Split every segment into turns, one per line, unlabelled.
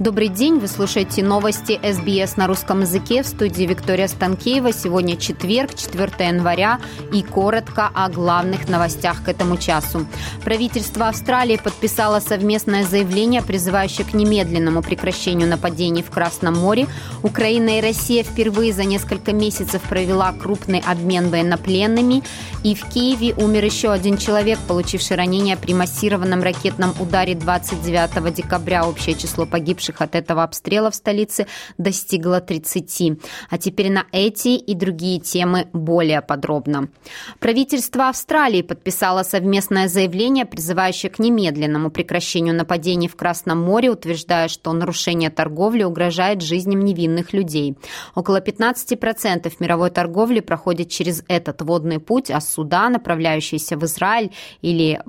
Добрый день, вы слушаете новости СБС на русском языке в студии Виктория Станкеева. Сегодня четверг, 4 января и коротко о главных новостях к этому часу. Правительство Австралии подписало совместное заявление, призывающее к немедленному прекращению нападений в Красном море. Украина и Россия впервые за несколько месяцев провела крупный обмен военнопленными. И в Киеве умер еще один человек, получивший ранение при массированном ракетном ударе 29 декабря. Общее число погибших погибших от этого обстрела в столице достигла 30. А теперь на эти и другие темы более подробно. Правительство Австралии подписало совместное заявление, призывающее к немедленному прекращению нападений в Красном море, утверждая, что нарушение торговли угрожает жизням невинных людей. Около 15% мировой торговли проходит через этот водный путь, а суда, направляющиеся в Израиль или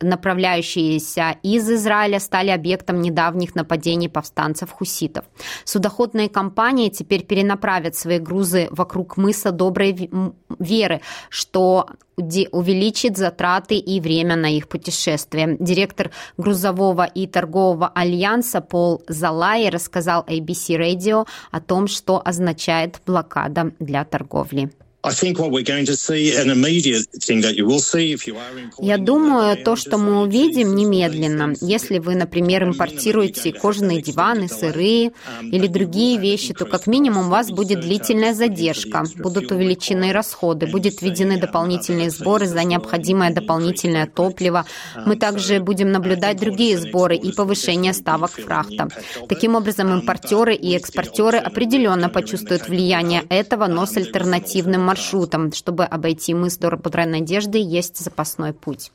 направляющиеся из Израиля стали объектом недавних нападений повстанцев-хуситов. Судоходные компании теперь перенаправят свои грузы вокруг мыса Доброй Веры, что увеличит затраты и время на их путешествие. Директор грузового и торгового альянса Пол Залай рассказал ABC Radio о том, что означает блокада для торговли. Я думаю, то, что мы увидим немедленно, если вы, например, импортируете кожаные диваны, сырые или другие вещи, то как минимум у вас будет длительная задержка, будут увеличены расходы, будут введены дополнительные сборы за необходимое дополнительное топливо. Мы также будем наблюдать другие сборы и повышение ставок фрахта. Таким образом, импортеры и экспортеры определенно почувствуют влияние этого, но с альтернативным маршрутом. Чтобы обойти мыс Доброй Надежды, есть запасной путь.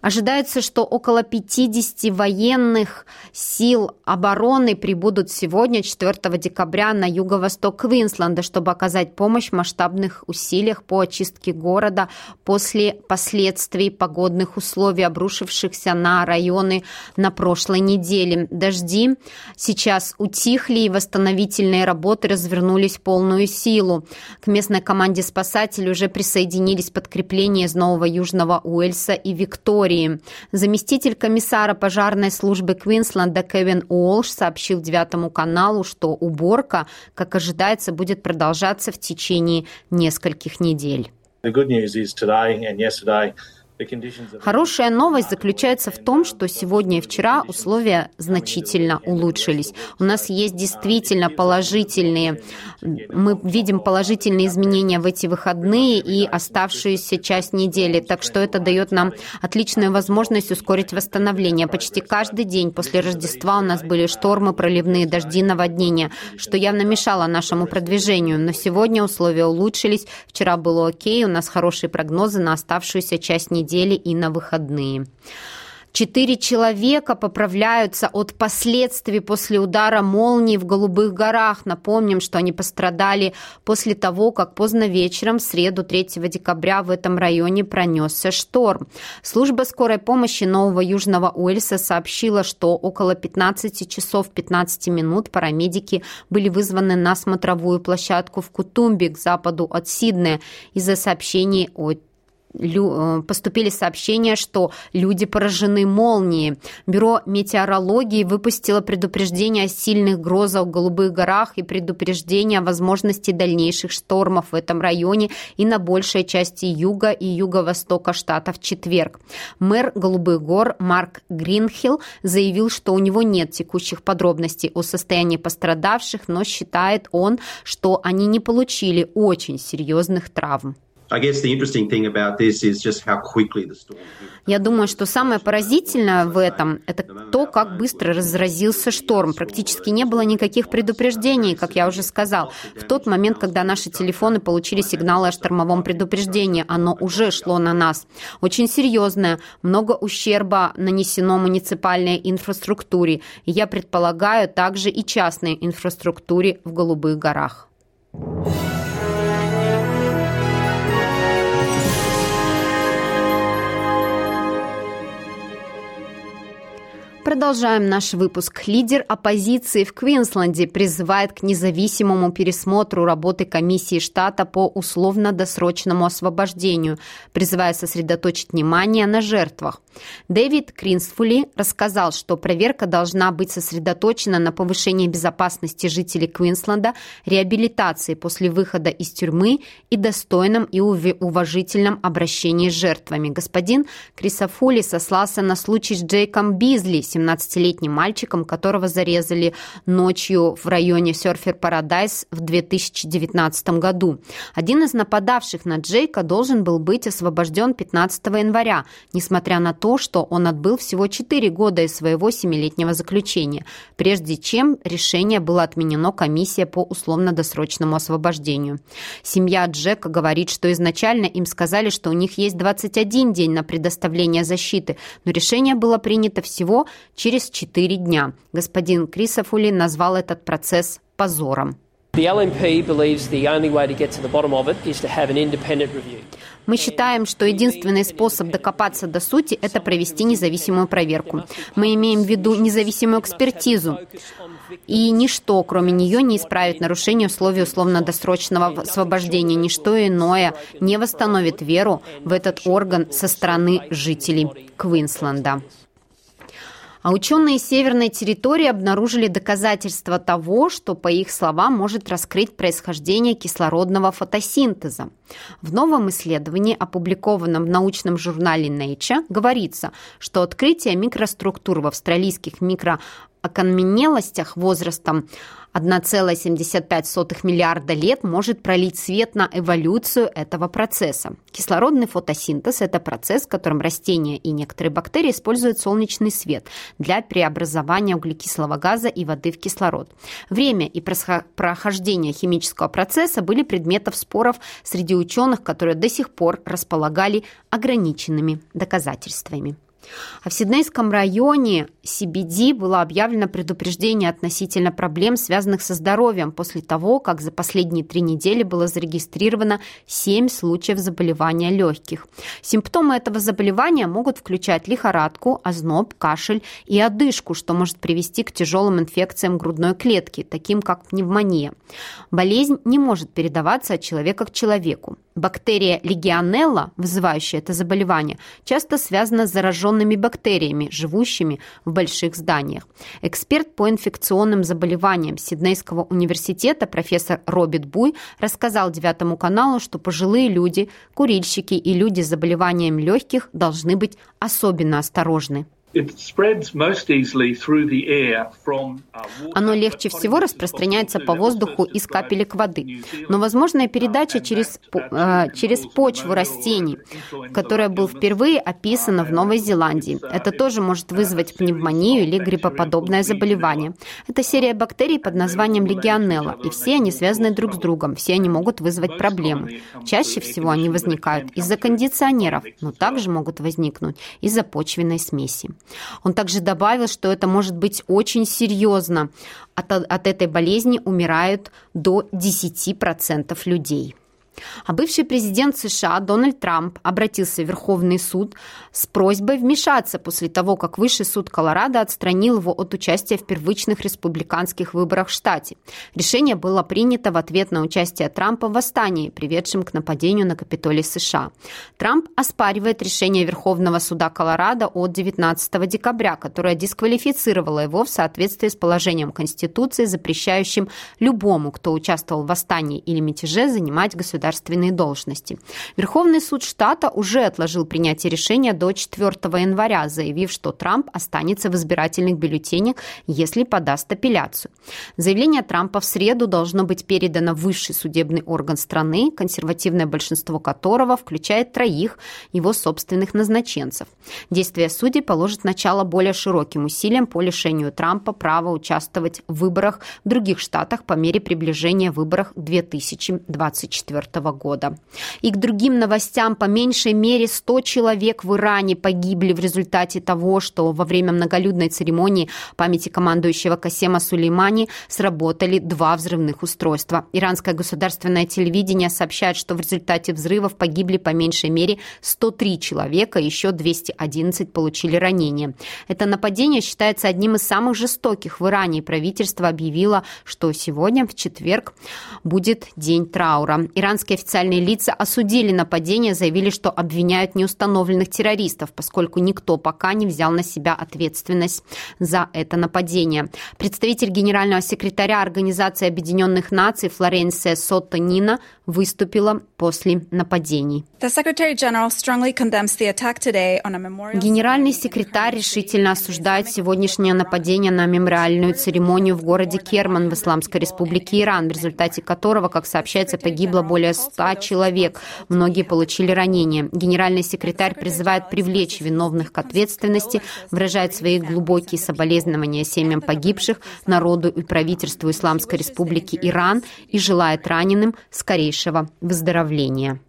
Ожидается, что около 50 военных сил обороны прибудут сегодня, 4 декабря, на юго-восток Квинсленда, чтобы оказать помощь в масштабных усилиях по очистке города после последствий погодных условий, обрушившихся на районы на прошлой неделе. Дожди сейчас утихли, и восстановительные работы развернулись в полную силу. К местной команде спасателей уже присоединились подкрепления из Нового Южного Уэльса и Виктории истории. Заместитель комиссара пожарной службы Квинсленда Кевин Уолш сообщил Девятому каналу, что уборка, как ожидается, будет продолжаться в течение нескольких недель. The good news is today and yesterday Хорошая новость заключается в том, что сегодня и вчера условия значительно улучшились. У нас есть действительно положительные, мы видим положительные изменения в эти выходные и оставшуюся часть недели, так что это дает нам отличную возможность ускорить восстановление. Почти каждый день после Рождества у нас были штормы, проливные дожди, наводнения, что явно мешало нашему продвижению. Но сегодня условия улучшились, вчера было окей, у нас хорошие прогнозы на оставшуюся часть недели недели и на выходные. Четыре человека поправляются от последствий после удара молнии в Голубых горах. Напомним, что они пострадали после того, как поздно вечером в среду 3 декабря в этом районе пронесся шторм. Служба скорой помощи Нового Южного Уэльса сообщила, что около 15 часов 15 минут парамедики были вызваны на смотровую площадку в Кутумбе к западу от Сиднея из-за сообщений о поступили сообщения, что люди поражены молнией. Бюро метеорологии выпустило предупреждение о сильных грозах в Голубых горах и предупреждение о возможности дальнейших штормов в этом районе и на большей части юга и юго-востока штата в четверг. Мэр Голубых гор Марк Гринхилл заявил, что у него нет текущих подробностей о состоянии пострадавших, но считает он, что они не получили очень серьезных травм. Я думаю, что самое поразительное в этом – это то, как быстро разразился шторм. Практически не было никаких предупреждений, как я уже сказал. В тот момент, когда наши телефоны получили сигналы о штормовом предупреждении, оно уже шло на нас. Очень серьезное, много ущерба нанесено муниципальной инфраструктуре. Я предполагаю также и частной инфраструктуре в Голубых горах. Продолжаем наш выпуск. Лидер оппозиции в Квинсленде призывает к независимому пересмотру работы комиссии штата по условно-досрочному освобождению, призывая сосредоточить внимание на жертвах. Дэвид Кринсфули рассказал, что проверка должна быть сосредоточена на повышении безопасности жителей Квинсленда, реабилитации после выхода из тюрьмы и достойном и уважительном обращении с жертвами. Господин Крисофули сослался на случай с Джейком Бизли, 17-летним мальчиком, которого зарезали ночью в районе Серфер Парадайз в 2019 году. Один из нападавших на Джейка должен был быть освобожден 15 января, несмотря на то, что он отбыл всего 4 года из своего 7-летнего заключения, прежде чем решение было отменено комиссия по условно-досрочному освобождению. Семья Джека говорит, что изначально им сказали, что у них есть 21 день на предоставление защиты, но решение было принято всего через 4 дня. Господин Крисофули назвал этот процесс позором. Мы считаем, что единственный способ докопаться до сути – это провести независимую проверку. Мы имеем в виду независимую экспертизу. И ничто, кроме нее, не исправит нарушение условий условно-досрочного освобождения. Ничто иное не восстановит веру в этот орган со стороны жителей Квинсленда. А ученые северной территории обнаружили доказательства того, что, по их словам, может раскрыть происхождение кислородного фотосинтеза. В новом исследовании, опубликованном в научном журнале Nature, говорится, что открытие микроструктур в австралийских микроокаменелостях возрастом 1,75 миллиарда лет может пролить свет на эволюцию этого процесса. Кислородный фотосинтез – это процесс, в котором растения и некоторые бактерии используют солнечный свет для преобразования углекислого газа и воды в кислород. Время и прохождение химического процесса были предметом споров среди ученых, которые до сих пор располагали ограниченными доказательствами. А в Сиднейском районе CBD было объявлено предупреждение относительно проблем, связанных со здоровьем, после того, как за последние три недели было зарегистрировано 7 случаев заболевания легких. Симптомы этого заболевания могут включать лихорадку, озноб, кашель и одышку, что может привести к тяжелым инфекциям грудной клетки, таким как пневмония. Болезнь не может передаваться от человека к человеку. Бактерия легионелла, вызывающая это заболевание, часто связана с зараженными бактериями, живущими в больших зданиях. Эксперт по инфекционным заболеваниям Сиднейского университета профессор Роберт Буй рассказал Девятому каналу, что пожилые люди, курильщики и люди с заболеванием легких должны быть особенно осторожны. Оно легче всего распространяется по воздуху из капелек воды. Но возможная передача через, э, через почву растений, которая была впервые описана в Новой Зеландии. Это тоже может вызвать пневмонию или гриппоподобное заболевание. Это серия бактерий под названием легионелла, и все они связаны друг с другом, все они могут вызвать проблемы. Чаще всего они возникают из-за кондиционеров, но также могут возникнуть из-за почвенной смеси. Он также добавил, что это может быть очень серьезно. От, от этой болезни умирают до 10% людей. А бывший президент США Дональд Трамп обратился в Верховный суд с просьбой вмешаться после того, как Высший суд Колорадо отстранил его от участия в первичных республиканских выборах в штате. Решение было принято в ответ на участие Трампа в восстании, приведшем к нападению на Капитолий США. Трамп оспаривает решение Верховного суда Колорадо от 19 декабря, которое дисквалифицировало его в соответствии с положением Конституции, запрещающим любому, кто участвовал в восстании или мятеже, занимать государственную государственные должности. Верховный суд штата уже отложил принятие решения до 4 января, заявив, что Трамп останется в избирательных бюллетенях, если подаст апелляцию. Заявление Трампа в среду должно быть передано в высший судебный орган страны, консервативное большинство которого включает троих его собственных назначенцев. Действие судей положит начало более широким усилиям по лишению Трампа права участвовать в выборах в других штатах по мере приближения выборов 2024 года. И к другим новостям по меньшей мере 100 человек в Иране погибли в результате того, что во время многолюдной церемонии памяти командующего Касема Сулеймани сработали два взрывных устройства. Иранское государственное телевидение сообщает, что в результате взрывов погибли по меньшей мере 103 человека, еще 211 получили ранения. Это нападение считается одним из самых жестоких в Иране, правительство объявило, что сегодня, в четверг, будет день траура. Иранские официальные лица осудили нападение, заявили, что обвиняют неустановленных террористов, поскольку никто пока не взял на себя ответственность за это нападение. Представитель генерального секретаря Организации Объединенных Наций Флоренция Сотто Нина выступила после нападений. Генеральный секретарь решительно осуждает сегодняшнее нападение на мемориальную церемонию в городе Керман в Исламской республике Иран, в результате которого, как сообщается, погибло более 100 человек. Многие получили ранения. Генеральный секретарь призывает привлечь виновных к ответственности, выражает свои глубокие соболезнования семьям погибших, народу и правительству Исламской республики Иран и желает раненым скорейшего выздоровления.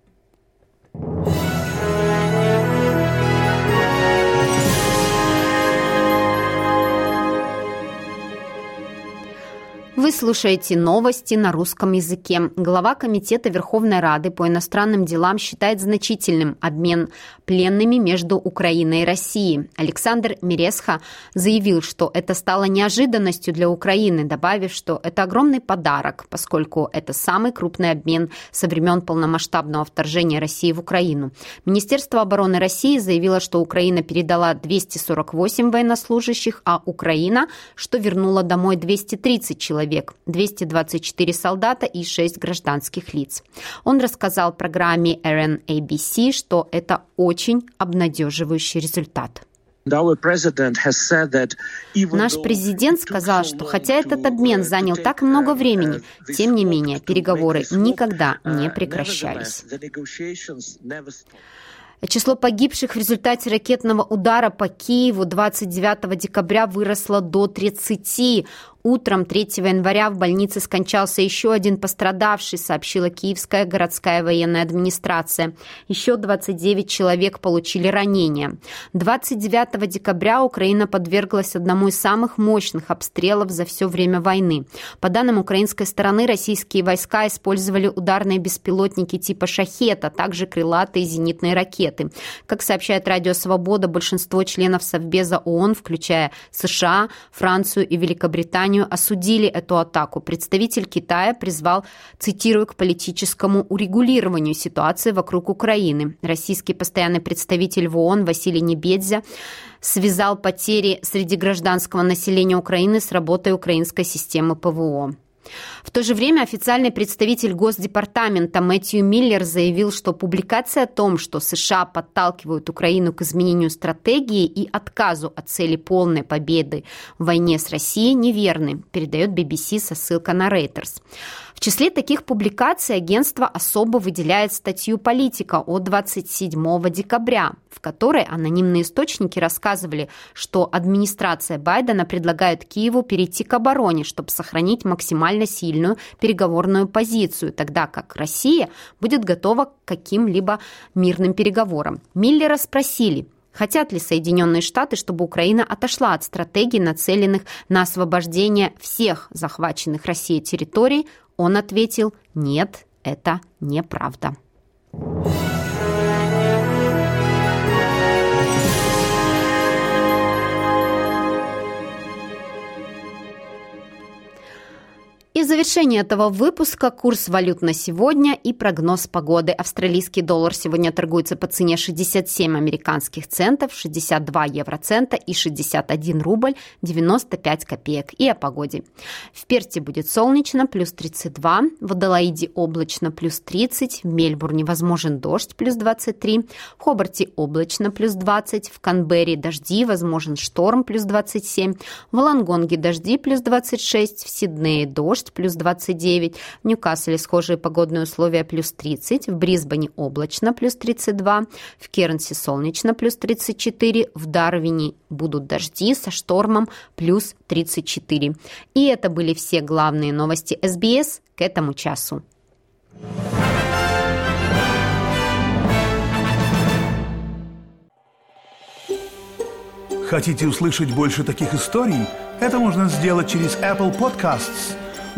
Вы слушаете новости на русском языке. Глава Комитета Верховной Рады по иностранным делам считает значительным обмен пленными между Украиной и Россией. Александр Мересха заявил, что это стало неожиданностью для Украины, добавив, что это огромный подарок, поскольку это самый крупный обмен со времен полномасштабного вторжения России в Украину. Министерство обороны России заявило, что Украина передала 248 военнослужащих, а Украина, что вернула домой 230 человек человек, 224 солдата и 6 гражданских лиц. Он рассказал программе RNABC, что это очень обнадеживающий результат. Наш президент сказал, что хотя этот обмен занял так много времени, тем не менее переговоры никогда не прекращались. Число погибших в результате ракетного удара по Киеву 29 декабря выросло до 30. Утром 3 января в больнице скончался еще один пострадавший, сообщила Киевская городская военная администрация. Еще 29 человек получили ранения. 29 декабря Украина подверглась одному из самых мощных обстрелов за все время войны. По данным украинской стороны, российские войска использовали ударные беспилотники типа «Шахет», а также крылатые зенитные ракеты. Как сообщает Радио Свобода, большинство членов Совбеза ООН, включая США, Францию и Великобританию, Британию осудили эту атаку. Представитель Китая призвал, цитирую, к политическому урегулированию ситуации вокруг Украины. Российский постоянный представитель в ООН Василий Небедзя связал потери среди гражданского населения Украины с работой украинской системы ПВО. В то же время официальный представитель Госдепартамента Мэтью Миллер заявил, что публикация о том, что США подталкивают Украину к изменению стратегии и отказу от цели полной победы в войне с Россией, неверны, передает BBC со ссылкой на Reuters. В числе таких публикаций агентство особо выделяет статью «Политика» от 27 декабря, в которой анонимные источники рассказывали, что администрация Байдена предлагает Киеву перейти к обороне, чтобы сохранить максимально сильную переговорную позицию, тогда как Россия будет готова к каким-либо мирным переговорам. Миллера спросили – Хотят ли Соединенные Штаты, чтобы Украина отошла от стратегий, нацеленных на освобождение всех захваченных Россией территорий он ответил «Нет, это неправда». И в завершение этого выпуска курс валют на сегодня и прогноз погоды. Австралийский доллар сегодня торгуется по цене 67 американских центов, 62 евроцента и 61 рубль 95 копеек. И о погоде. В Перте будет солнечно, плюс 32, в Адалаиде облачно, плюс 30, в Мельбурне возможен дождь, плюс 23, в Хобарте облачно, плюс 20, в Канберре дожди, возможен шторм, плюс 27, в Лангонге дожди, плюс 26, в Сиднее дождь, плюс 29, в Ньюкасселе схожие погодные условия плюс 30, в Брисбене облачно плюс 32, в Кернсе солнечно плюс 34, в Дарвине будут дожди со штормом плюс 34. И это были все главные новости СБС к этому часу.
Хотите услышать больше таких историй? Это можно сделать через Apple Podcasts –